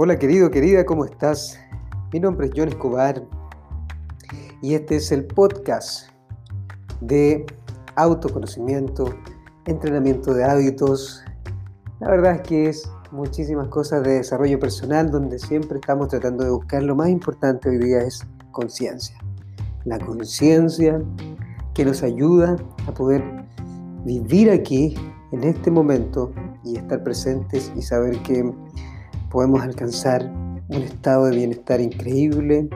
Hola querido, querida, ¿cómo estás? Mi nombre es John Escobar y este es el podcast de autoconocimiento, entrenamiento de hábitos. La verdad es que es muchísimas cosas de desarrollo personal donde siempre estamos tratando de buscar lo más importante hoy día es conciencia. La conciencia que nos ayuda a poder vivir aquí en este momento y estar presentes y saber que podemos alcanzar un estado de bienestar increíble,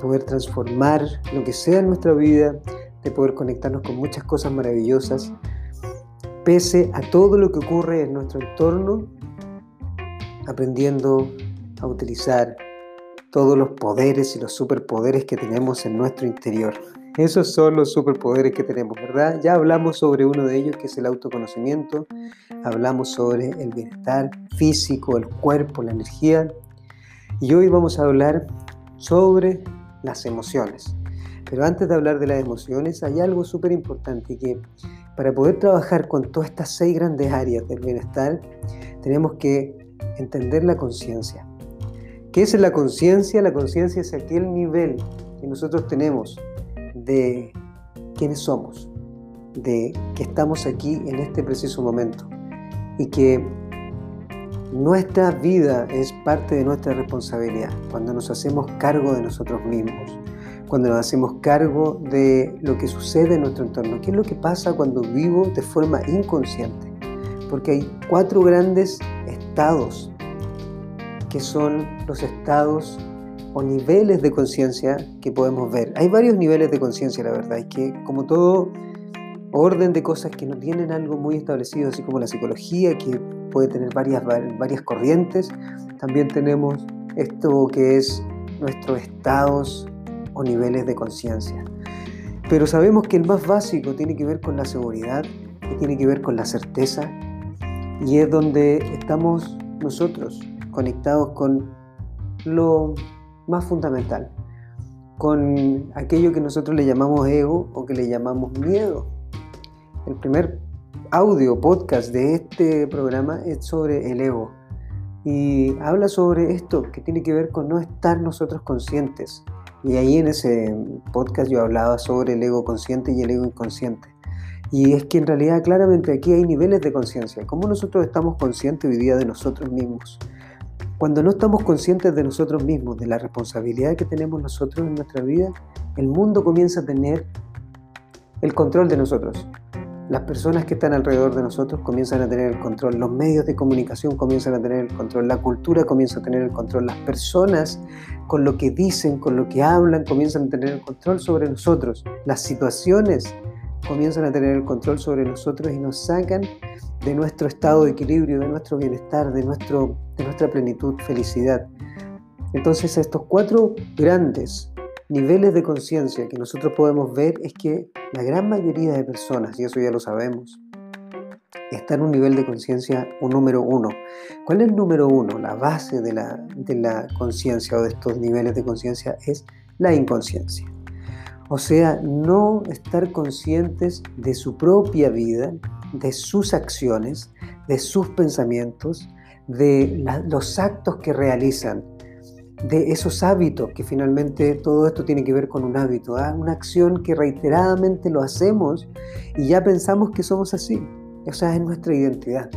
poder transformar lo que sea en nuestra vida, de poder conectarnos con muchas cosas maravillosas, pese a todo lo que ocurre en nuestro entorno, aprendiendo a utilizar todos los poderes y los superpoderes que tenemos en nuestro interior. Esos son los superpoderes que tenemos, ¿verdad? Ya hablamos sobre uno de ellos, que es el autoconocimiento. Hablamos sobre el bienestar físico, el cuerpo, la energía. Y hoy vamos a hablar sobre las emociones. Pero antes de hablar de las emociones, hay algo súper importante que para poder trabajar con todas estas seis grandes áreas del bienestar, tenemos que entender la conciencia. ¿Qué es la conciencia? La conciencia es aquel nivel que nosotros tenemos de quiénes somos, de que estamos aquí en este preciso momento y que nuestra vida es parte de nuestra responsabilidad cuando nos hacemos cargo de nosotros mismos, cuando nos hacemos cargo de lo que sucede en nuestro entorno. ¿Qué es lo que pasa cuando vivo de forma inconsciente? Porque hay cuatro grandes estados que son los estados o niveles de conciencia que podemos ver. Hay varios niveles de conciencia, la verdad, y que como todo orden de cosas que no tienen algo muy establecido, así como la psicología, que puede tener varias, varias corrientes, también tenemos esto que es nuestros estados o niveles de conciencia. Pero sabemos que el más básico tiene que ver con la seguridad, que tiene que ver con la certeza, y es donde estamos nosotros conectados con lo más fundamental, con aquello que nosotros le llamamos ego o que le llamamos miedo. El primer audio, podcast de este programa es sobre el ego y habla sobre esto que tiene que ver con no estar nosotros conscientes. Y ahí en ese podcast yo hablaba sobre el ego consciente y el ego inconsciente. Y es que en realidad claramente aquí hay niveles de conciencia. ¿Cómo nosotros estamos conscientes hoy día de nosotros mismos? Cuando no estamos conscientes de nosotros mismos, de la responsabilidad que tenemos nosotros en nuestra vida, el mundo comienza a tener el control de nosotros. Las personas que están alrededor de nosotros comienzan a tener el control, los medios de comunicación comienzan a tener el control, la cultura comienza a tener el control, las personas con lo que dicen, con lo que hablan, comienzan a tener el control sobre nosotros, las situaciones comienzan a tener el control sobre nosotros y nos sacan de nuestro estado de equilibrio, de nuestro bienestar, de, nuestro, de nuestra plenitud, felicidad. Entonces estos cuatro grandes niveles de conciencia que nosotros podemos ver es que la gran mayoría de personas, y eso ya lo sabemos, está en un nivel de conciencia un número uno. ¿Cuál es el número uno? La base de la, de la conciencia o de estos niveles de conciencia es la inconsciencia. O sea, no estar conscientes de su propia vida, de sus acciones, de sus pensamientos, de los actos que realizan, de esos hábitos, que finalmente todo esto tiene que ver con un hábito, ¿ah? una acción que reiteradamente lo hacemos y ya pensamos que somos así. O sea, es nuestra identidad.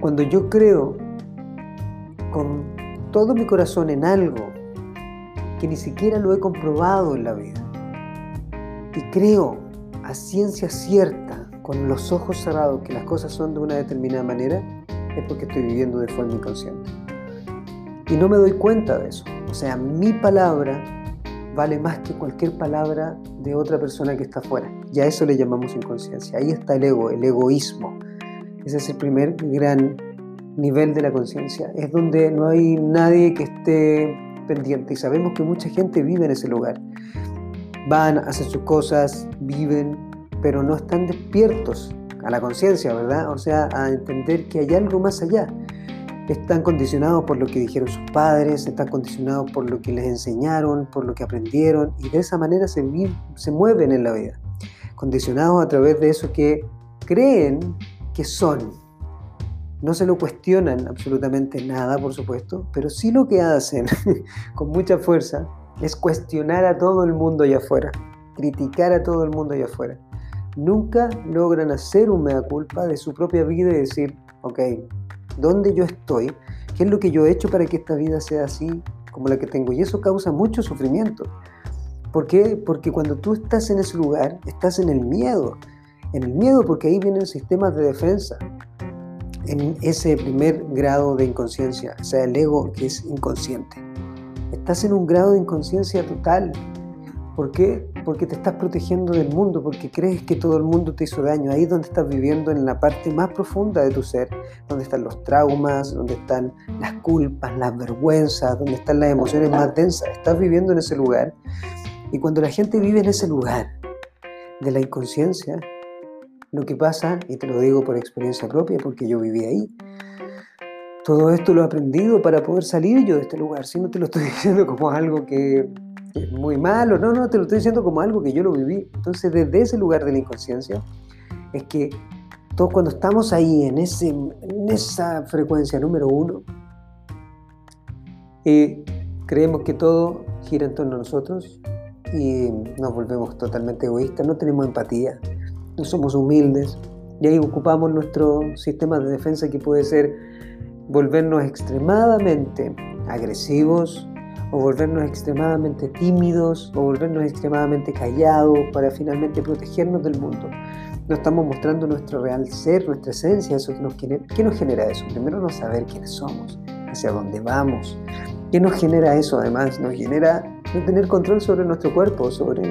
Cuando yo creo con todo mi corazón en algo que ni siquiera lo he comprobado en la vida, y creo a ciencia cierta, con los ojos cerrados, que las cosas son de una determinada manera, es porque estoy viviendo de forma inconsciente. Y no me doy cuenta de eso. O sea, mi palabra vale más que cualquier palabra de otra persona que está afuera. Y a eso le llamamos inconsciencia. Ahí está el ego, el egoísmo. Ese es el primer gran nivel de la conciencia. Es donde no hay nadie que esté pendiente. Y sabemos que mucha gente vive en ese lugar van, hacen sus cosas, viven, pero no están despiertos a la conciencia, ¿verdad? O sea, a entender que hay algo más allá. Están condicionados por lo que dijeron sus padres, están condicionados por lo que les enseñaron, por lo que aprendieron, y de esa manera se, se mueven en la vida. Condicionados a través de eso que creen que son. no se lo cuestionan absolutamente nada, por supuesto, pero sí lo que hacen con mucha fuerza es cuestionar a todo el mundo allá afuera, criticar a todo el mundo allá afuera. Nunca logran hacer un mea culpa de su propia vida y decir, ok, ¿dónde yo estoy? ¿Qué es lo que yo he hecho para que esta vida sea así como la que tengo? Y eso causa mucho sufrimiento. ¿Por qué? Porque cuando tú estás en ese lugar, estás en el miedo. En el miedo porque ahí vienen sistemas de defensa. En ese primer grado de inconsciencia, o sea, el ego que es inconsciente. Estás en un grado de inconsciencia total. ¿Por qué? Porque te estás protegiendo del mundo, porque crees que todo el mundo te hizo daño. Ahí es donde estás viviendo en la parte más profunda de tu ser, donde están los traumas, donde están las culpas, las vergüenzas, donde están las emociones más densas. Estás viviendo en ese lugar y cuando la gente vive en ese lugar de la inconsciencia, lo que pasa, y te lo digo por experiencia propia, porque yo viví ahí, todo esto lo he aprendido para poder salir yo de este lugar. Si no te lo estoy diciendo como algo que muy malo, no, no, te lo estoy diciendo como algo que yo lo viví. Entonces, desde ese lugar de la inconsciencia, es que todos cuando estamos ahí, en, ese, en esa frecuencia número uno, eh, creemos que todo gira en torno a nosotros, y nos volvemos totalmente egoístas, no tenemos empatía, no somos humildes y ahí ocupamos nuestro sistema de defensa que puede ser volvernos extremadamente agresivos o volvernos extremadamente tímidos o volvernos extremadamente callados para finalmente protegernos del mundo. No estamos mostrando nuestro real ser, nuestra esencia, eso que nos ¿qué nos genera eso? Primero no saber quiénes somos, hacia dónde vamos. ¿Qué nos genera eso además? Nos genera no tener control sobre nuestro cuerpo, sobre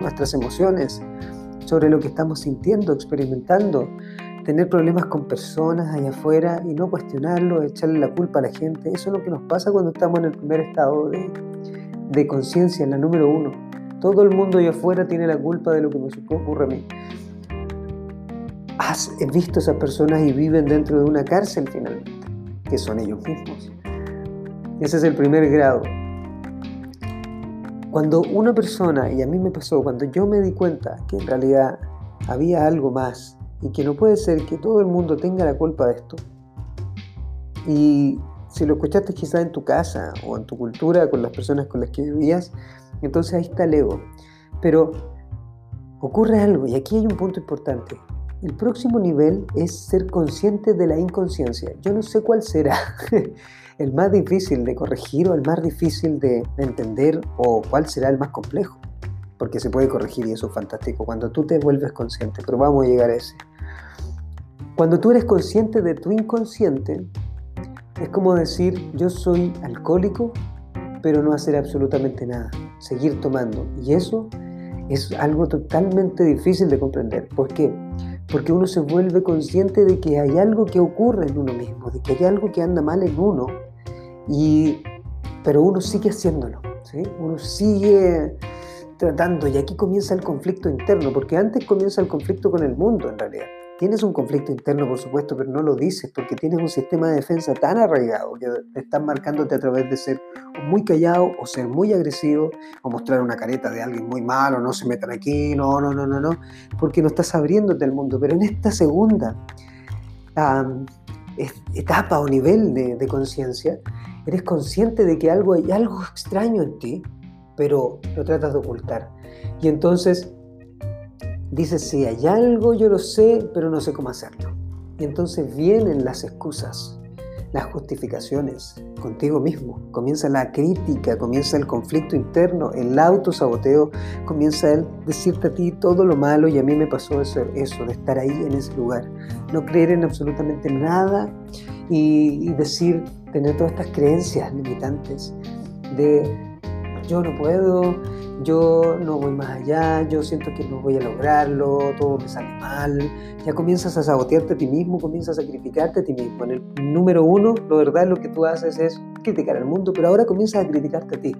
nuestras emociones, sobre lo que estamos sintiendo, experimentando, tener problemas con personas allá afuera y no cuestionarlo, echarle la culpa a la gente. Eso es lo que nos pasa cuando estamos en el primer estado de, de conciencia, en la número uno. Todo el mundo allá afuera tiene la culpa de lo que nos ocurre a mí. Has visto esas personas y viven dentro de una cárcel finalmente, que son ellos mismos. Ese es el primer grado. Cuando una persona, y a mí me pasó, cuando yo me di cuenta que en realidad había algo más y que no puede ser que todo el mundo tenga la culpa de esto, y si lo escuchaste quizás en tu casa o en tu cultura, con las personas con las que vivías, entonces ahí está el ego. Pero ocurre algo, y aquí hay un punto importante. El próximo nivel es ser consciente de la inconsciencia. Yo no sé cuál será. el más difícil de corregir o el más difícil de, entender o cuál será el más complejo. Porque se puede corregir y eso es fantástico cuando tú te vuelves consciente, pero vamos a llegar a ese. Cuando tú eres consciente de tu inconsciente, es como decir, yo soy alcohólico, pero no hacer absolutamente nada, seguir tomando. Y eso es algo totalmente difícil de comprender. ¿Por qué? Porque uno se vuelve consciente de que hay algo que ocurre en uno mismo, de que hay algo que anda mal en uno y, pero uno sigue haciéndolo, ¿sí? uno sigue tratando y aquí comienza el conflicto interno, porque antes comienza el conflicto con el mundo en realidad. Tienes un conflicto interno, por supuesto, pero no lo dices porque tienes un sistema de defensa tan arraigado que están marcándote a través de ser muy callado o ser muy agresivo o mostrar una careta de alguien muy malo, no se metan aquí, no, no, no, no, no, porque no estás abriéndote al mundo. Pero en esta segunda etapa o nivel de, de conciencia, eres consciente de que algo hay algo extraño en ti, pero lo tratas de ocultar. Y entonces dices, si hay algo, yo lo sé, pero no sé cómo hacerlo. Y entonces vienen las excusas, las justificaciones contigo mismo. Comienza la crítica, comienza el conflicto interno, el autosaboteo, comienza el decirte a ti todo lo malo y a mí me pasó eso, eso de estar ahí en ese lugar. No creer en absolutamente nada y, decir, tener todas estas creencias limitantes de yo no puedo, yo no voy más allá, yo siento que no voy a lograrlo, todo me sale mal. Ya comienzas a sabotearte a ti mismo, comienzas a criticarte a ti mismo. En el número uno, lo verdad, lo que tú haces es criticar al mundo, pero ahora comienzas a criticarte a ti.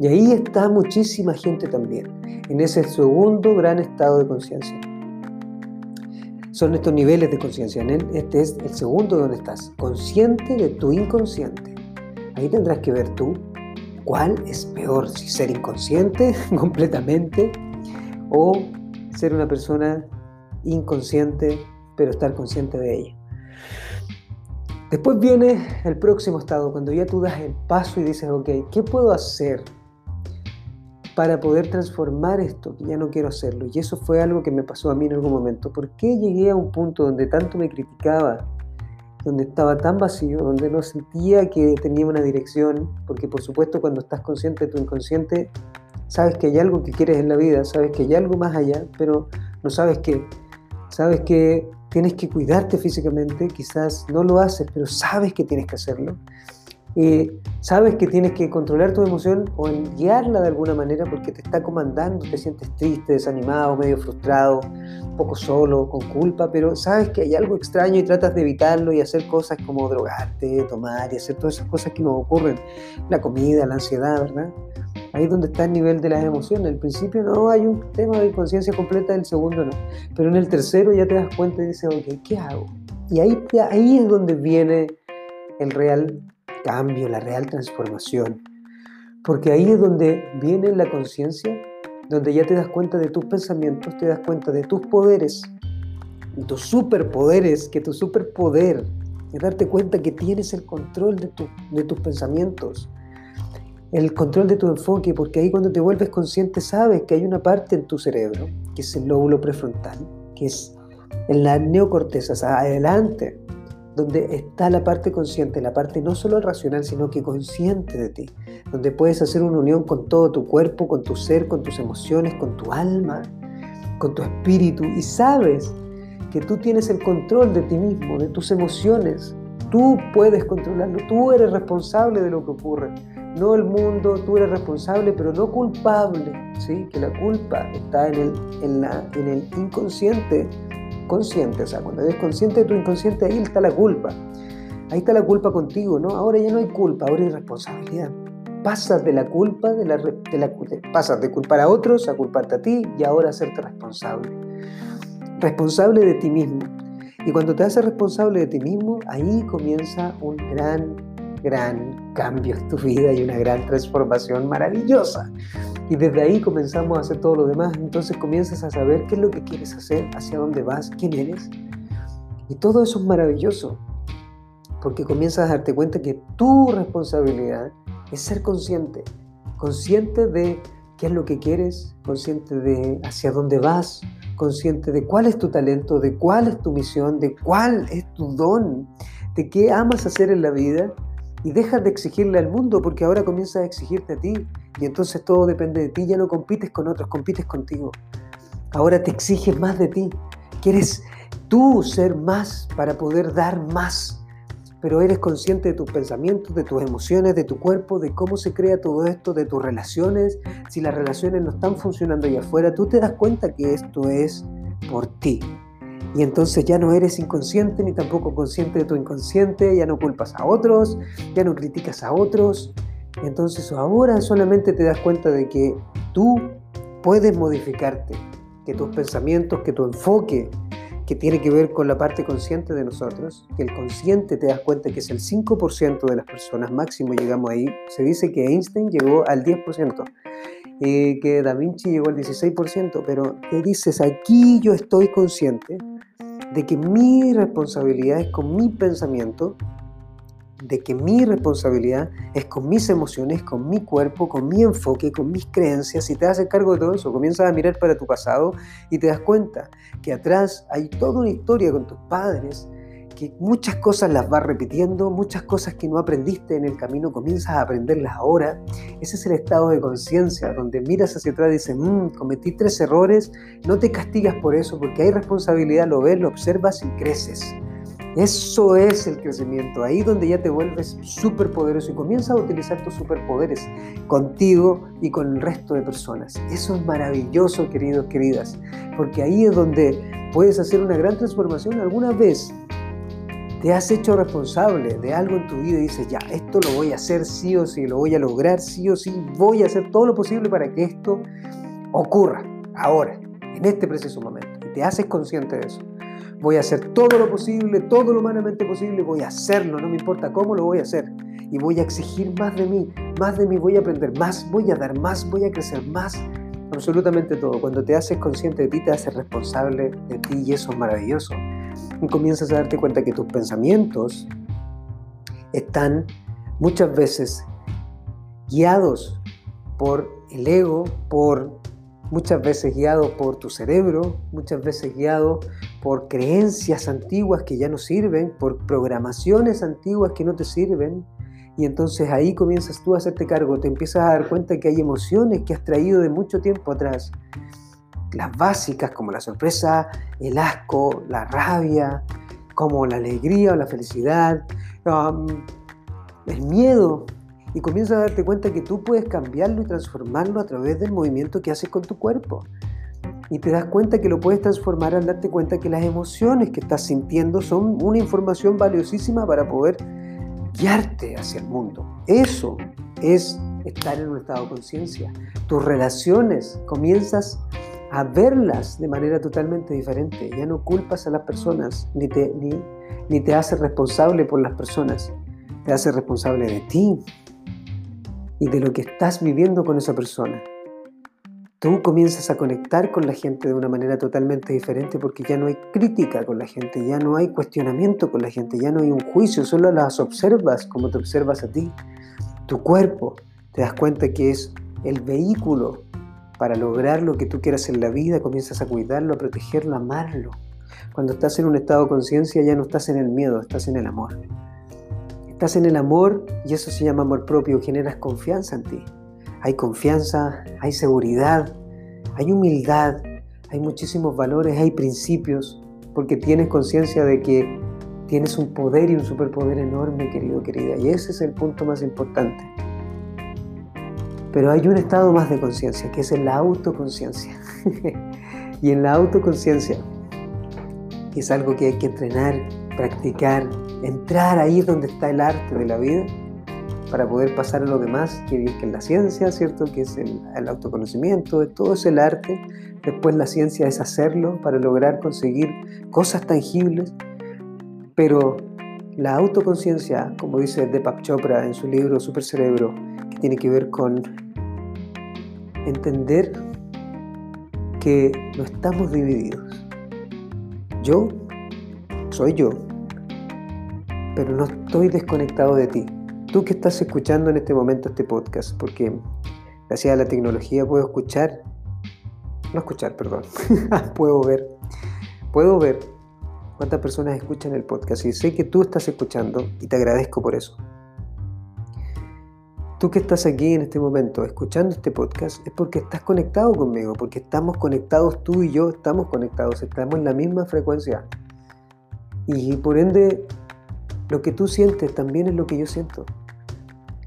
Y ahí está muchísima gente también, en ese segundo gran estado de conciencia son estos niveles de conciencia. Este es el segundo donde estás, consciente de tu inconsciente. Ahí tendrás que ver tú cuál es peor, ser inconsciente completamente o ser una persona inconsciente pero estar consciente de ella. Después viene el próximo estado, cuando ya tú das el paso y dices, ok, ¿qué puedo hacer para poder transformar esto? Que ya no quiero hacerlo. Y eso fue algo que me pasó a mí en algún momento. ¿Por qué llegué a un punto donde tanto me criticaba, donde estaba tan vacío, donde no sentía que tenía una dirección? Porque por supuesto cuando estás consciente de tu inconsciente, sabes que hay algo que quieres en la vida, sabes que hay algo más allá, pero no sabes qué. Sabes que tienes que cuidarte físicamente, quizás no lo haces, pero sabes que tienes que hacerlo. Eh, sabes que tienes que controlar tu emoción o guiarla de alguna manera porque te está comandando, te sientes triste, desanimado, medio frustrado, un poco solo, con culpa, pero sabes que hay algo extraño y tratas de evitarlo y hacer cosas como drogarte, tomar y hacer todas esas cosas que nos ocurren, la comida, la ansiedad, ¿verdad? Ahí es donde está el nivel de las emociones. Al principio no hay un tema de conciencia completa, el segundo no. Pero en el tercero ya te das cuenta y dices, ok, ¿qué hago? Y ahí, ahí es donde viene el real cambio, la real transformación. Porque ahí es donde viene la conciencia, donde ya te das cuenta de tus pensamientos, te das cuenta de tus poderes, tus superpoderes, que tu superpoder es darte cuenta que tienes el control de, de tus pensamientos, el control de tu enfoque, porque ahí cuando te vuelves consciente sabes que hay una parte en tu cerebro, que es el lóbulo prefrontal, que es en la neocorteza, adelante, donde está la parte consciente, la parte no solo racional, sino que consciente de ti, donde puedes hacer una unión con todo tu cuerpo, con tu ser, con tus emociones, con tu alma, con tu espíritu, y sabes que tú tienes el control de ti mismo, de tus emociones, tú puedes controlarlo, tú eres responsable de lo que ocurre no el mundo, tú eres responsable, pero no culpable, ¿sí? Que la culpa está en el, en, la, en el inconsciente consciente, o sea, cuando eres consciente de tu inconsciente, ahí está la culpa. Ahí está la culpa contigo, ¿no? Ahora ya no hay culpa, ahora hay responsabilidad. Pasas de la culpa, de la, de la, pasas de culpar a otros a culparte a ti y ahora hacerte responsable. Responsable de ti mismo. Y cuando te haces responsable de ti mismo, ahí comienza un gran gran cambio en tu vida y una gran transformación maravillosa. Y desde ahí comenzamos a hacer todo lo demás. Entonces comienzas a saber qué es lo que quieres hacer, hacia dónde vas, quién eres. Y todo eso es maravilloso. Porque comienzas a darte cuenta que tu responsabilidad es ser consciente. Consciente de qué es lo que quieres, consciente de hacia dónde vas, consciente de cuál es tu talento, de cuál es tu misión, de cuál es tu don, de qué amas hacer en la vida y dejas de exigirle al mundo porque ahora comienzas a exigirte a ti y entonces todo depende de ti, ya no compites con otros, compites contigo. Ahora te exiges más de ti, quieres tú ser más para poder dar más, pero eres consciente de tus pensamientos, de tus emociones, de tu cuerpo, de cómo se crea todo esto, de tus relaciones. Si las relaciones no están funcionando allá afuera, tú te das cuenta que esto es por ti, y entonces ya no eres inconsciente ni tampoco consciente de tu inconsciente, ya no culpas a otros, ya no criticas a otros. Entonces ahora solamente te das cuenta de que tú puedes modificarte, que tus pensamientos, que tu enfoque, que tiene que ver con la parte consciente de nosotros, que el consciente te das cuenta que es el 5% de las personas, máximo llegamos ahí. Se dice que Einstein llegó al 10%, y que Da Vinci llegó al 16%, pero te dices, aquí yo estoy consciente de que mi responsabilidad es con mi pensamiento, de que mi responsabilidad es con mis emociones, con mi cuerpo, con mi enfoque, con mis creencias. Si te haces cargo de todo eso, comienzas a mirar para tu pasado y te das cuenta que atrás hay toda una historia con tus padres, que muchas cosas las vas repitiendo, muchas cosas que no aprendiste en el camino comienzas a aprenderlas ahora. Ese es el estado de conciencia, donde miras hacia atrás y dices, mmm, cometí tres errores, no te castigas por eso, porque hay responsabilidad, lo ves, lo observas y creces. Eso es el crecimiento, ahí donde ya te vuelves súper poderoso y comienzas a utilizar tus superpoderes contigo y con el resto de personas. Eso es maravilloso, queridos, queridas, porque ahí es donde puedes hacer una gran transformación. Alguna vez te has hecho responsable de algo en tu vida y dices, ya, esto lo voy a hacer sí o sí, lo voy a lograr sí o sí, voy a hacer todo lo posible para que esto ocurra ahora, en este preciso momento. Y te haces consciente de eso. Voy a hacer todo lo posible, todo lo humanamente posible, voy a hacerlo, no me importa cómo lo voy a hacer. Y voy a exigir más de mí, más de mí, voy a aprender más, voy a dar más, voy a crecer más, absolutamente todo. Cuando te haces consciente de ti, te haces responsable de ti y eso es maravilloso comienzas a darte cuenta que tus pensamientos están muchas veces guiados por el ego, por muchas veces guiados por tu cerebro, muchas veces guiados por creencias antiguas que ya no sirven, por programaciones antiguas que no te sirven. Y entonces ahí comienzas tú a hacerte cargo, te empiezas a dar cuenta que hay emociones que has traído de mucho tiempo atrás. Las básicas como la sorpresa, el asco, la rabia, como la alegría o la felicidad, um, el miedo, y comienzas a darte cuenta que tú puedes cambiarlo y transformarlo a través del movimiento que haces con tu cuerpo. Y te das cuenta que lo puedes transformar al darte cuenta que las emociones que estás sintiendo son una información valiosísima para poder guiarte hacia el mundo. Eso es estar en un estado de conciencia. Tus relaciones comienzas a verlas de manera totalmente diferente. Ya no culpas a las personas, ni te, ni, ni te haces responsable por las personas. Te haces responsable de ti, y de lo que estás viviendo con esa persona. Tú comienzas a conectar con la gente de una manera totalmente diferente porque ya no hay crítica con la gente, ya no hay cuestionamiento con la gente, ya no hay un juicio, solo las observas como te observas a ti. Tu cuerpo, te das cuenta que es el vehículo para lograr lo que tú quieras en la vida, comienzas a cuidarlo, a protegerlo, a amarlo. Cuando estás en un estado de conciencia ya no estás en el miedo, estás en el amor. Estás en el amor y eso se llama amor propio, generas confianza en ti. Hay confianza, hay seguridad, hay humildad, hay muchísimos valores, hay principios, porque tienes conciencia de que tienes un poder y un superpoder enorme, querido, querida, y ese es el punto más importante. Pero hay un estado más de conciencia, que es la autoconciencia. y en la autoconciencia, que es algo que hay que entrenar, practicar, entrar ahí donde está el arte de la vida para poder pasar a lo demás, que es la ciencia, ¿cierto? Que es el, el, autoconocimiento, todo es el arte. Después la ciencia es hacerlo para lograr conseguir cosas tangibles. Pero la autoconciencia, como dice Deepak Chopra en su libro Super Cerebro, que tiene que ver con entender que no estamos divididos. Yo soy yo, pero no estoy desconectado de ti. Tú que estás escuchando en este momento este podcast, porque gracias a la tecnología puedo escuchar, no escuchar, perdón, puedo ver, puedo ver cuántas personas escuchan el podcast y sé que tú estás escuchando y te agradezco por eso. Tú que estás aquí en este momento escuchando este podcast es porque estás conectado conmigo, porque estamos conectados, tú y yo estamos conectados, estamos en la misma frecuencia. Y por ende lo que tú sientes también es lo que yo siento.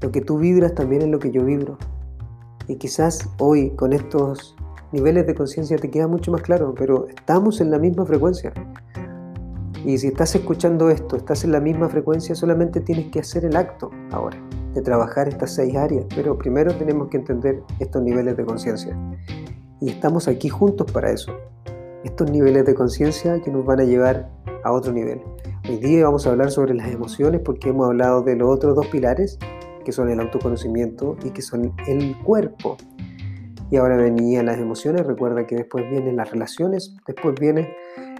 Lo que tú vibras también es lo que yo vibro. Y quizás hoy con estos niveles de conciencia te queda mucho más claro, pero estamos en la misma frecuencia. Y si estás escuchando esto, estás en la misma frecuencia, solamente tienes que hacer el acto ahora de trabajar estas seis áreas. Pero primero tenemos que entender estos niveles de conciencia. Y estamos aquí juntos para eso. Estos niveles de conciencia que nos van a llevar a otro nivel. Hoy día vamos a hablar sobre las emociones porque hemos hablado de los otros dos pilares, que son el autoconocimiento y que son el cuerpo. Y ahora venían las emociones, recuerda que después vienen las relaciones, después viene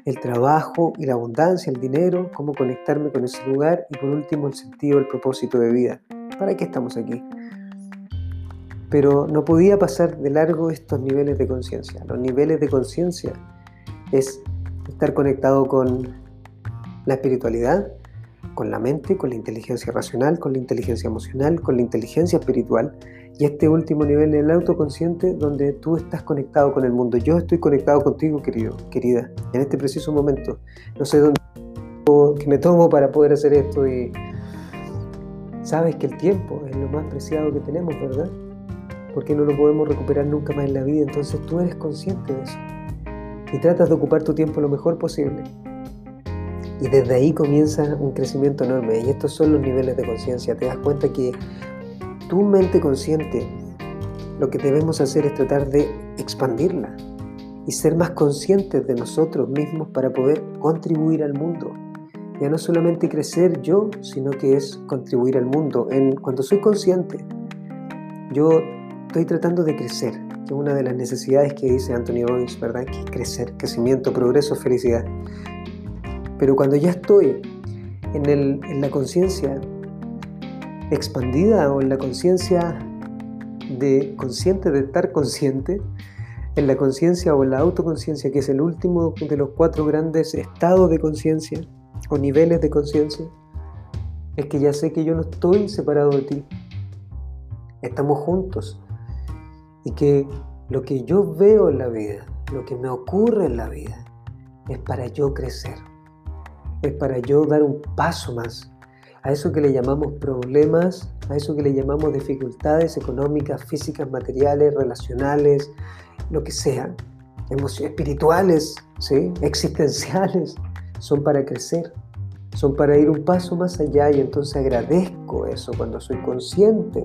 el trabajo y la abundancia, el dinero, cómo conectarme con ese lugar y por último el sentido, el propósito de vida. ¿Para qué estamos aquí? Pero no podía pasar de largo estos niveles de conciencia. Los niveles de conciencia es estar conectado con la espiritualidad con la mente, con la inteligencia racional, con la inteligencia emocional, con la inteligencia espiritual. Y este último nivel, el autoconsciente, donde tú estás conectado con el mundo. Yo estoy conectado contigo, querido, querida, en este preciso momento. No sé dónde que me tomo para poder hacer esto y sabes que el tiempo es lo más preciado que tenemos, ¿verdad? Porque no lo podemos recuperar nunca más en la vida. Entonces tú eres consciente de eso. Y tratas de ocupar tu tiempo lo mejor posible. Y desde ahí comienza un crecimiento enorme. Y estos son los niveles de conciencia. Te das cuenta que tu mente consciente, lo que debemos hacer es tratar de expandirla y ser más conscientes de nosotros mismos para poder contribuir al mundo. Ya no solamente crecer yo, sino que es contribuir al mundo. En, cuando soy consciente, yo estoy tratando de crecer, que es una de las necesidades que dice Anthony Robbins, ¿verdad? Que es crecer, crecimiento, progreso, felicidad. Pero cuando ya estoy en, la conciencia, expandida o en la conciencia de consciente de estar consciente, en la conciencia o en la autoconciencia, que es el último de los cuatro grandes estados de conciencia o niveles de conciencia, es que ya sé que yo no estoy separado de ti. Estamos juntos. Y que lo que yo veo en la vida, lo que me ocurre en la vida, es para yo crecer. Es para yo dar un paso más. A eso que le llamamos problemas, a eso que le llamamos dificultades económicas, físicas, materiales, relacionales, lo que sea, emociones espirituales, ¿sí? existenciales, son para crecer, son para ir un paso más allá y entonces agradezco eso cuando soy consciente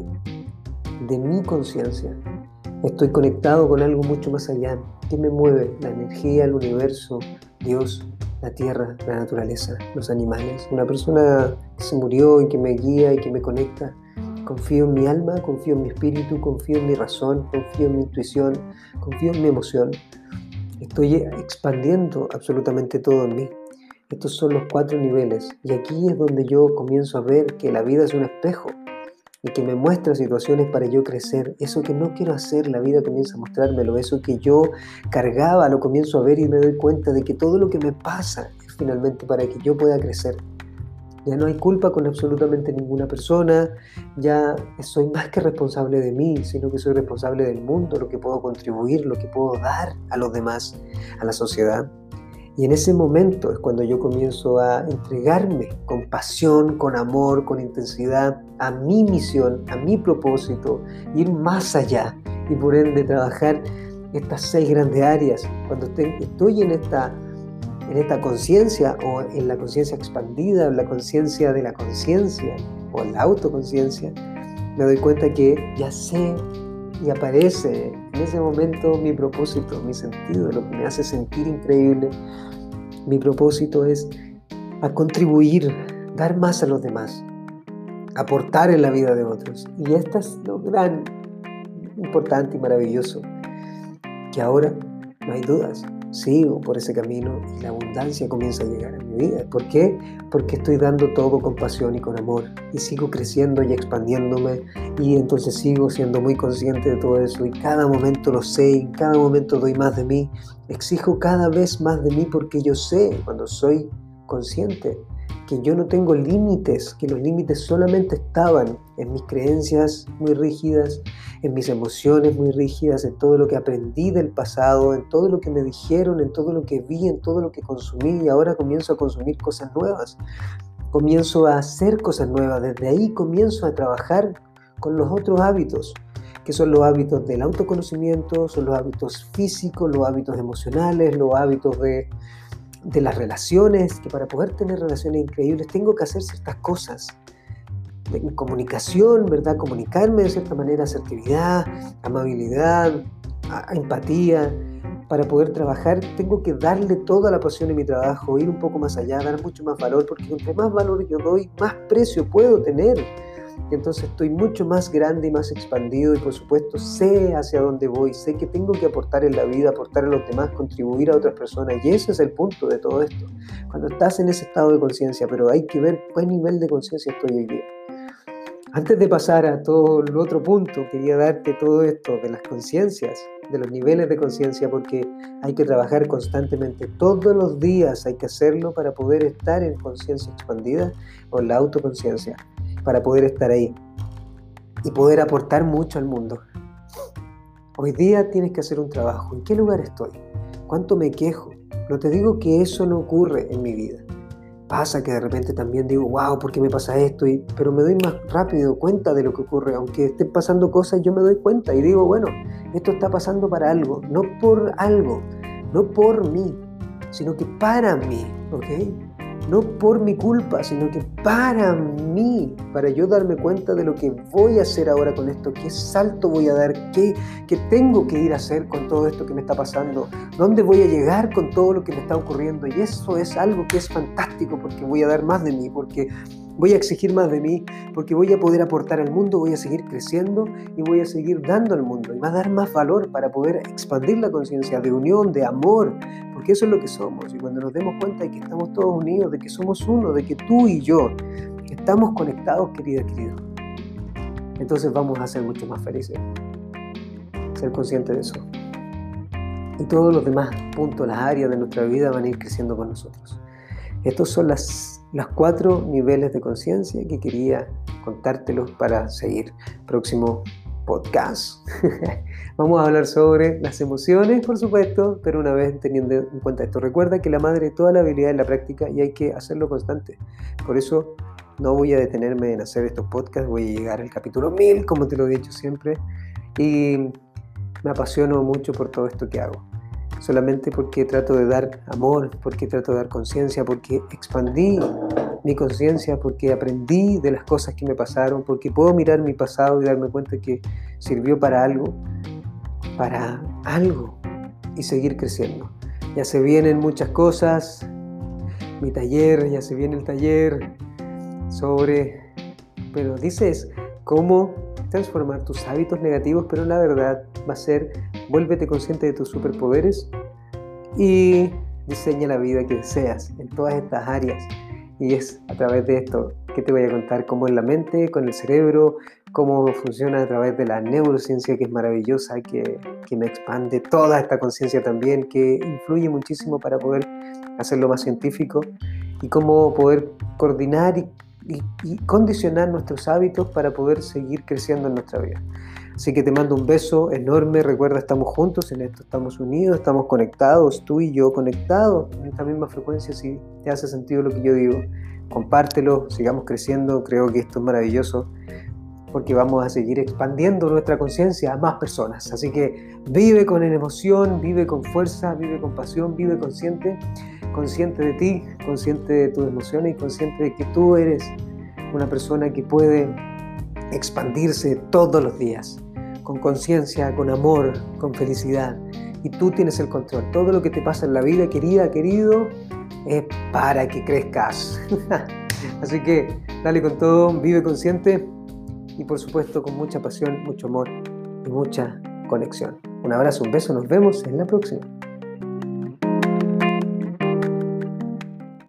de mi conciencia. Estoy conectado con algo mucho más allá. ¿Qué me mueve? La energía, el universo, Dios, la tierra, la naturaleza, los animales. Una persona que se murió y que me guía y que me conecta. Confío en mi alma, confío en mi espíritu, confío en mi razón, confío en mi intuición, confío en mi emoción. Estoy expandiendo absolutamente todo en mí. Estos son los cuatro niveles y aquí es donde yo comienzo a ver que la vida es un espejo y que me muestra situaciones para yo crecer. Eso que no quiero hacer, la vida comienza a mostrármelo. Eso que yo cargaba, lo comienzo a ver y me doy cuenta de que todo lo que me pasa es finalmente para que yo pueda crecer. Ya no hay culpa con absolutamente ninguna persona, ya soy más que responsable de mí, sino que soy responsable del mundo, lo que puedo contribuir, lo que puedo dar a los demás, a la sociedad. Y en ese momento es cuando yo comienzo a entregarme con pasión, con amor, con intensidad a mi misión, a mi propósito, ir más allá y por ende trabajar estas seis grandes áreas. Cuando estoy en esta, en esta conciencia o en la conciencia expandida, en la conciencia de la conciencia o en la autoconciencia, me doy cuenta que ya sé y aparece en ese momento mi propósito, mi sentido, lo que me hace sentir increíble. Mi propósito es a contribuir, dar más a los demás, aportar en la vida de otros. Y esto es lo gran, importante y maravilloso, que ahora no hay dudas, sigo por ese camino y la abundancia comienza a llegar a mi vida. ¿Por qué? Porque estoy dando todo con pasión y con amor y sigo creciendo y expandiéndome y entonces sigo siendo muy consciente de todo eso y cada momento lo sé y en cada momento doy más de mí. Exijo cada vez más de mí porque yo sé cuando soy consciente que yo no tengo límites, que los límites solamente estaban en mis creencias muy rígidas, en mis emociones muy rígidas, en todo lo que aprendí del pasado, en todo lo que me dijeron, en todo lo que vi, en todo lo que consumí y ahora comienzo a consumir cosas nuevas. Comienzo a hacer cosas nuevas, desde ahí comienzo a trabajar con los otros hábitos, que son los hábitos del autoconocimiento, son los hábitos físicos, los hábitos emocionales, los hábitos de de las relaciones, que para poder tener relaciones increíbles tengo que hacer ciertas cosas. Comunicación, ¿verdad? Comunicarme de cierta manera, asertividad, amabilidad, empatía. Para poder trabajar tengo que darle toda la pasión en mi trabajo, ir un poco más allá, dar mucho más valor, porque entre más valor yo doy, más precio puedo tener entonces estoy mucho más grande y más expandido y por supuesto sé hacia dónde voy, sé que tengo que aportar en la vida, aportar a los demás, contribuir a otras personas y ese es el punto de todo esto. Cuando estás en ese estado de conciencia, pero hay que ver qué nivel de conciencia estoy hoy día. Antes de pasar a todo el otro punto, quería darte todo esto de las conciencias, de los niveles de conciencia, porque hay que trabajar constantemente, todos los días hay que hacerlo para poder estar en conciencia expandida o en la autoconciencia para poder estar ahí y poder aportar mucho al mundo. Hoy día tienes que hacer un trabajo. ¿En qué lugar estoy? ¿Cuánto me quejo? No te digo que eso no ocurre en mi vida. Pasa que de repente también digo, wow, ¿por qué me pasa esto? Pero me doy más rápido cuenta de lo que ocurre. Aunque estén pasando cosas, yo me doy cuenta y digo, bueno, esto está pasando para algo. No por algo, no por mí, sino que para mí, ¿ok? No por mi culpa, sino que para mí, para yo darme cuenta de lo que voy a hacer ahora con esto, qué salto voy a dar, qué, qué tengo que ir a hacer con todo esto que me está pasando, dónde voy a llegar con todo lo que me está ocurriendo. Y eso es algo que es fantástico porque voy a dar más de mí, porque voy a exigir más de mí, porque voy a poder aportar al mundo, voy a seguir creciendo y voy a seguir dando al mundo. Y va a dar más valor para poder expandir la conciencia de unión, de amor, porque eso es lo que somos. Y cuando nos demos cuenta de que estamos todos unidos, de que somos uno, de que tú y yo estamos conectados, querida, querido, entonces vamos a ser mucho más felices. Ser consciente de eso. Y todos los demás puntos, las áreas de nuestra vida van a ir creciendo con nosotros. Estos son las, las cuatro niveles de conciencia que quería contártelos para seguir. Próximo podcast. Vamos a hablar sobre las emociones, por supuesto, pero una vez teniendo en cuenta esto, recuerda que la madre toda la habilidad es la práctica y hay que hacerlo constante. Por eso no voy a detenerme en hacer estos podcasts, voy a llegar al capítulo 1000, como te lo he dicho siempre, y me apasiono mucho por todo esto que hago. Solamente porque trato de dar amor, porque trato de dar conciencia, porque expandí mi conciencia, porque aprendí de las cosas que me pasaron, porque puedo mirar mi pasado y darme cuenta que sirvió para algo, para algo, y seguir creciendo. Ya se vienen muchas cosas, mi taller, ya se viene el taller sobre, pero dices, cómo transformar tus hábitos negativos, pero la verdad va a ser, vuélvete consciente de tus superpoderes y diseña la vida que deseas en todas estas áreas. Y es a través de esto que te voy a contar cómo es la mente, con el cerebro, cómo funciona a través de la neurociencia que es maravillosa, que, que me expande toda esta conciencia también, que influye muchísimo para poder hacerlo más científico y cómo poder coordinar y, y condicionar nuestros hábitos para poder seguir creciendo en nuestra vida. Así que te mando un beso enorme. Recuerda, estamos juntos en esto, estamos unidos, estamos conectados, tú y yo conectados en esta misma frecuencia. Si te hace sentido lo que yo digo, compártelo, sigamos creciendo. Creo que esto es maravilloso porque vamos a seguir expandiendo nuestra conciencia a más personas. Así que vive con emoción, vive con fuerza, vive con pasión, vive consciente, consciente de ti, consciente de tus emociones y consciente de que tú eres una persona que puede expandirse todos los días, con conciencia, con amor, con felicidad. Y tú tienes el control. Todo lo que te pasa en la vida, querida, querido, es para que crezcas. Así que dale con todo, vive consciente y por supuesto con mucha pasión, mucho amor y mucha conexión. Un abrazo, un beso, nos vemos en la próxima.